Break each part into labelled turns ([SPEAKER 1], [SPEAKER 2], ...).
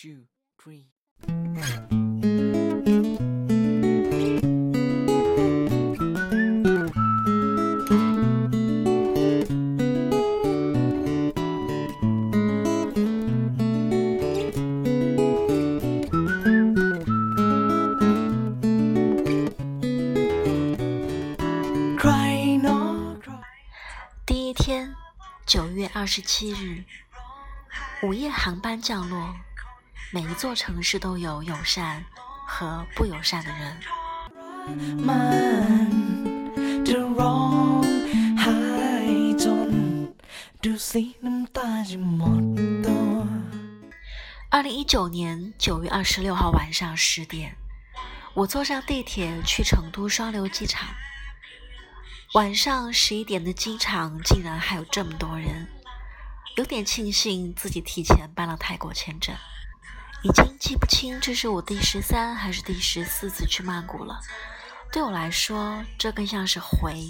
[SPEAKER 1] two, three.
[SPEAKER 2] 第一天，九月二十七日，午夜航班降落。每一座城市都有友善和不友善的人。二零一九年九月二十六号晚上十点，我坐上地铁去成都双流机场。晚上十一点的机场竟然还有这么多人，有点庆幸自己提前办了泰国签证。已经记不清这是我第十三还是第十四次去曼谷了。对我来说，这更像是回。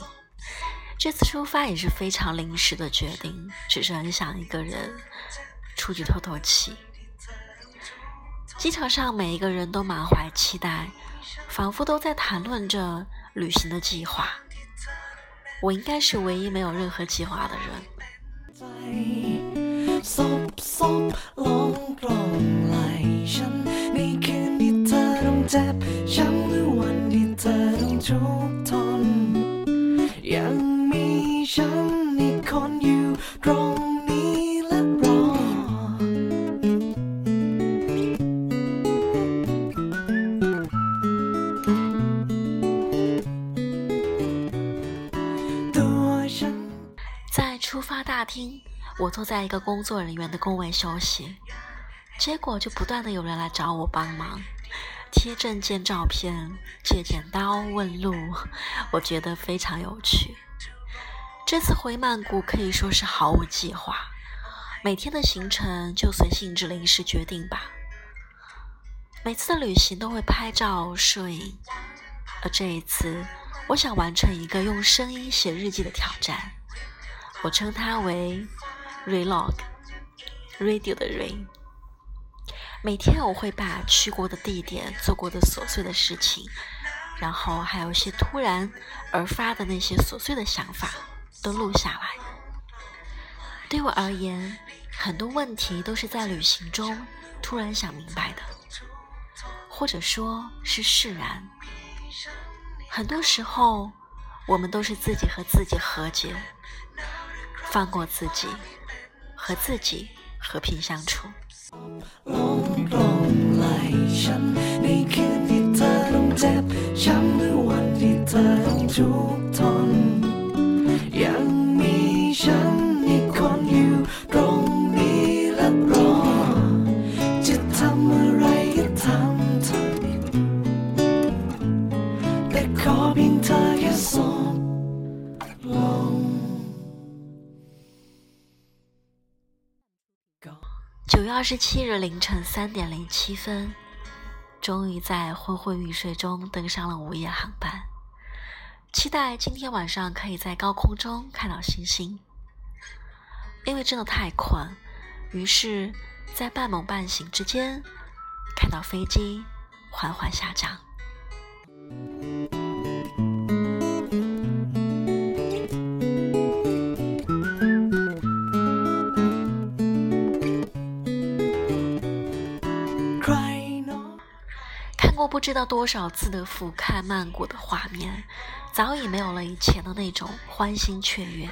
[SPEAKER 2] 这次出发也是非常临时的决定，只是很想一个人出去透透气。机场上每一个人都满怀期待，仿佛都在谈论着旅行的计划。我应该是唯一没有任何计划的人。 ซบซบลองกลองไหลฉันในคืนที่เธอต้องเจ็บช้ำหรือวันที่เธอต้องทุกข์ทนยังมีฉันอีกคนอยู่ตรงนี้และรอตัวฉัน在出发大厅 我坐在一个工作人员的工位休息，结果就不断的有人来找我帮忙，贴证件照片、借剪刀、问路，我觉得非常有趣。这次回曼谷可以说是毫无计划，每天的行程就随性质临时决定吧。每次的旅行都会拍照摄影，而这一次，我想完成一个用声音写日记的挑战，我称它为。Relog，radio 的 r a 每天我会把去过的地点、做过的琐碎的事情，然后还有一些突然而发的那些琐碎的想法都录下来。对我而言，很多问题都是在旅行中突然想明白的，或者说是释然。很多时候，我们都是自己和自己和解，放过自己。和自己和平相处。二十七日凌晨三点零七分，终于在昏昏欲睡中登上了午夜航班。期待今天晚上可以在高空中看到星星。因为真的太困，于是，在半梦半醒之间，看到飞机缓缓下降。不知道多少次的俯瞰曼谷的画面早已没有了以前的那种欢欣雀跃。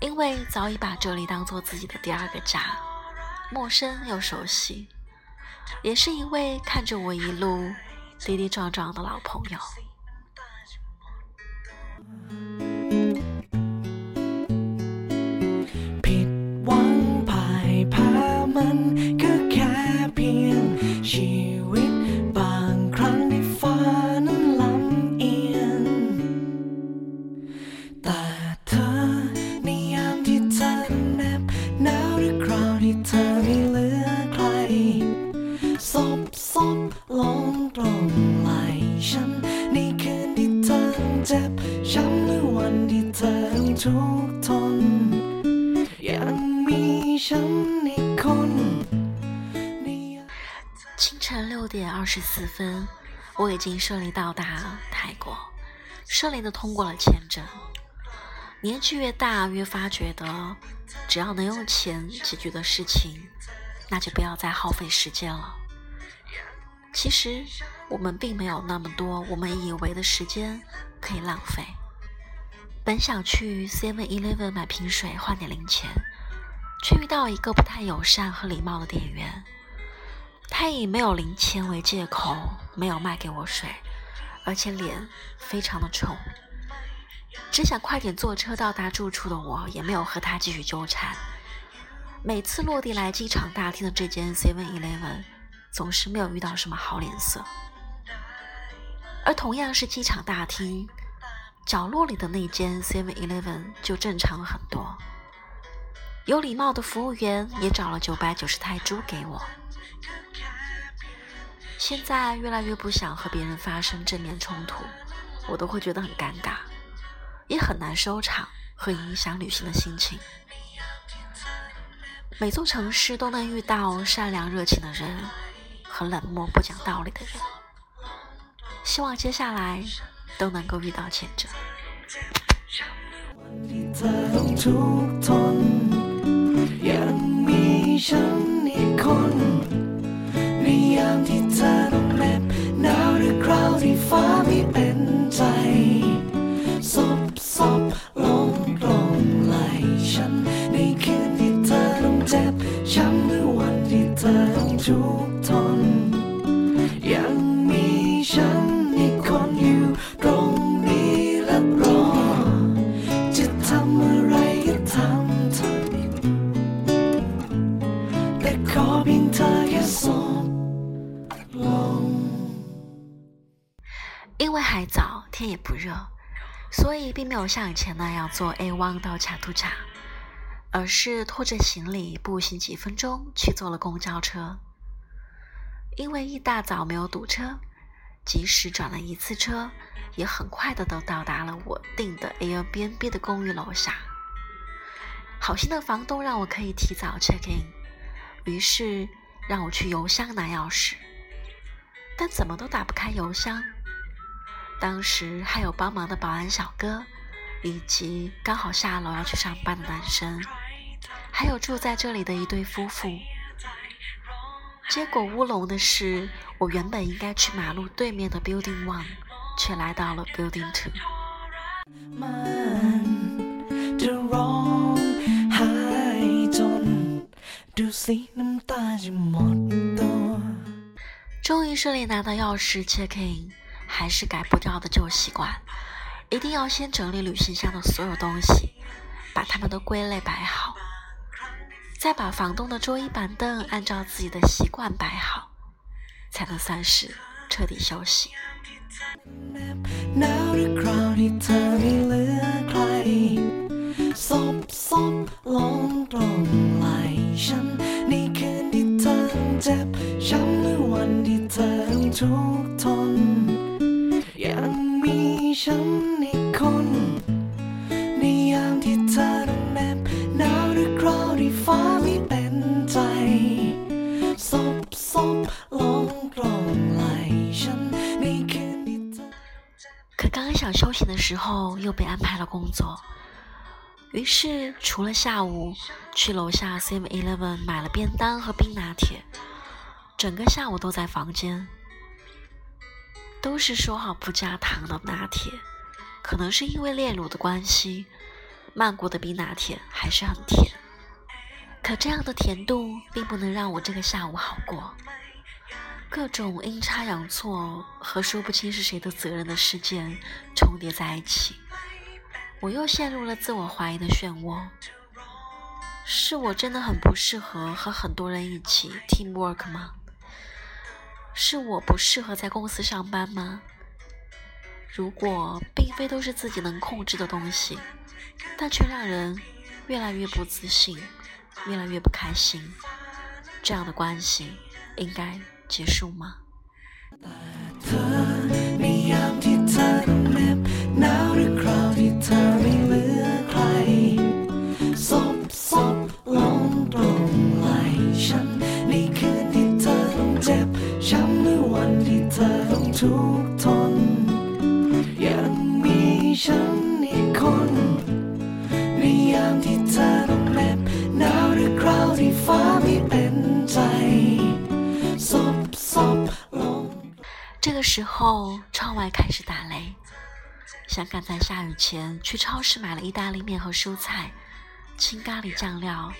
[SPEAKER 2] 因为早已把这里当做自己的第二个家陌生又熟悉也是一位看着我一路跌跌撞撞的老朋友。清晨六点二十四分，我已经顺利到达泰国，顺利的通过了签证。年纪越大，越发觉得，只要能用钱解决的事情，那就不要再耗费时间了。其实，我们并没有那么多我们以为的时间可以浪费。本想去 Seven Eleven 买瓶水换点零钱，却遇到一个不太友善和礼貌的店员。他以没有零钱为借口，没有卖给我水，而且脸非常的臭。只想快点坐车到达住处的我，也没有和他继续纠缠。每次落地来机场大厅的这间 Seven Eleven，总是没有遇到什么好脸色。而同样是机场大厅。角落里的那间 Seven Eleven 就正常了很多，有礼貌的服务员也找了九百九十泰铢给我。现在越来越不想和别人发生正面冲突，我都会觉得很尴尬，也很难收场，和影响旅行的心情。每座城市都能遇到善良热情的人和冷漠不讲道理的人，希望接下来。都能够遇到前者。因为还早，天也不热，所以并没有像以前那样坐 A one 到卡图卡，而是拖着行李步行几分钟去坐了公交车。因为一大早没有堵车，即使转了一次车，也很快的都到达了我订的 Airbnb 的公寓楼下。好心的房东让我可以提早 check in，于是让我去邮箱拿钥匙，但怎么都打不开邮箱。当时还有帮忙的保安小哥，以及刚好下楼要去上班的男生，还有住在这里的一对夫妇。结果乌龙的是，我原本应该去马路对面的 Building One，却来到了 Building Two。终于顺利拿到钥匙，check in。还是改不掉的旧习惯，一定要先整理旅行箱的所有东西，把它们都归类摆好，再把房东的桌椅板凳按照自己的习惯摆好，才能算是彻底休息。想休息的时候，又被安排了工作。于是，除了下午去楼下 Seven Eleven 买了便当和冰拿铁，整个下午都在房间。都是说好不加糖的拿铁，可能是因为炼乳的关系，曼谷的冰拿铁还是很甜。可这样的甜度并不能让我这个下午好过，各种阴差阳错和说不清是谁的责任的事件重叠在一起，我又陷入了自我怀疑的漩涡。是我真的很不适合和很多人一起 teamwork 吗？是我不适合在公司上班吗？如果并非都是自己能控制的东西，但却让人越来越不自信，越来越不开心，这样的关系应该结束吗？时候，窗外开始打雷。想赶在下雨前去超市买了意大利面和蔬菜，青咖喱酱料、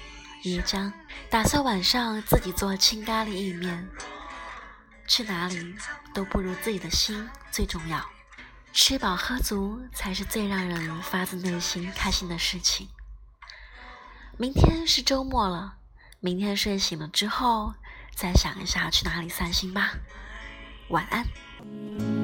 [SPEAKER 2] 椰浆，打算晚上自己做青咖喱意面。去哪里都不如自己的心最重要，吃饱喝足才是最让人发自内心开心的事情。明天是周末了，明天睡醒了之后再想一下去哪里散心吧。晚安。Música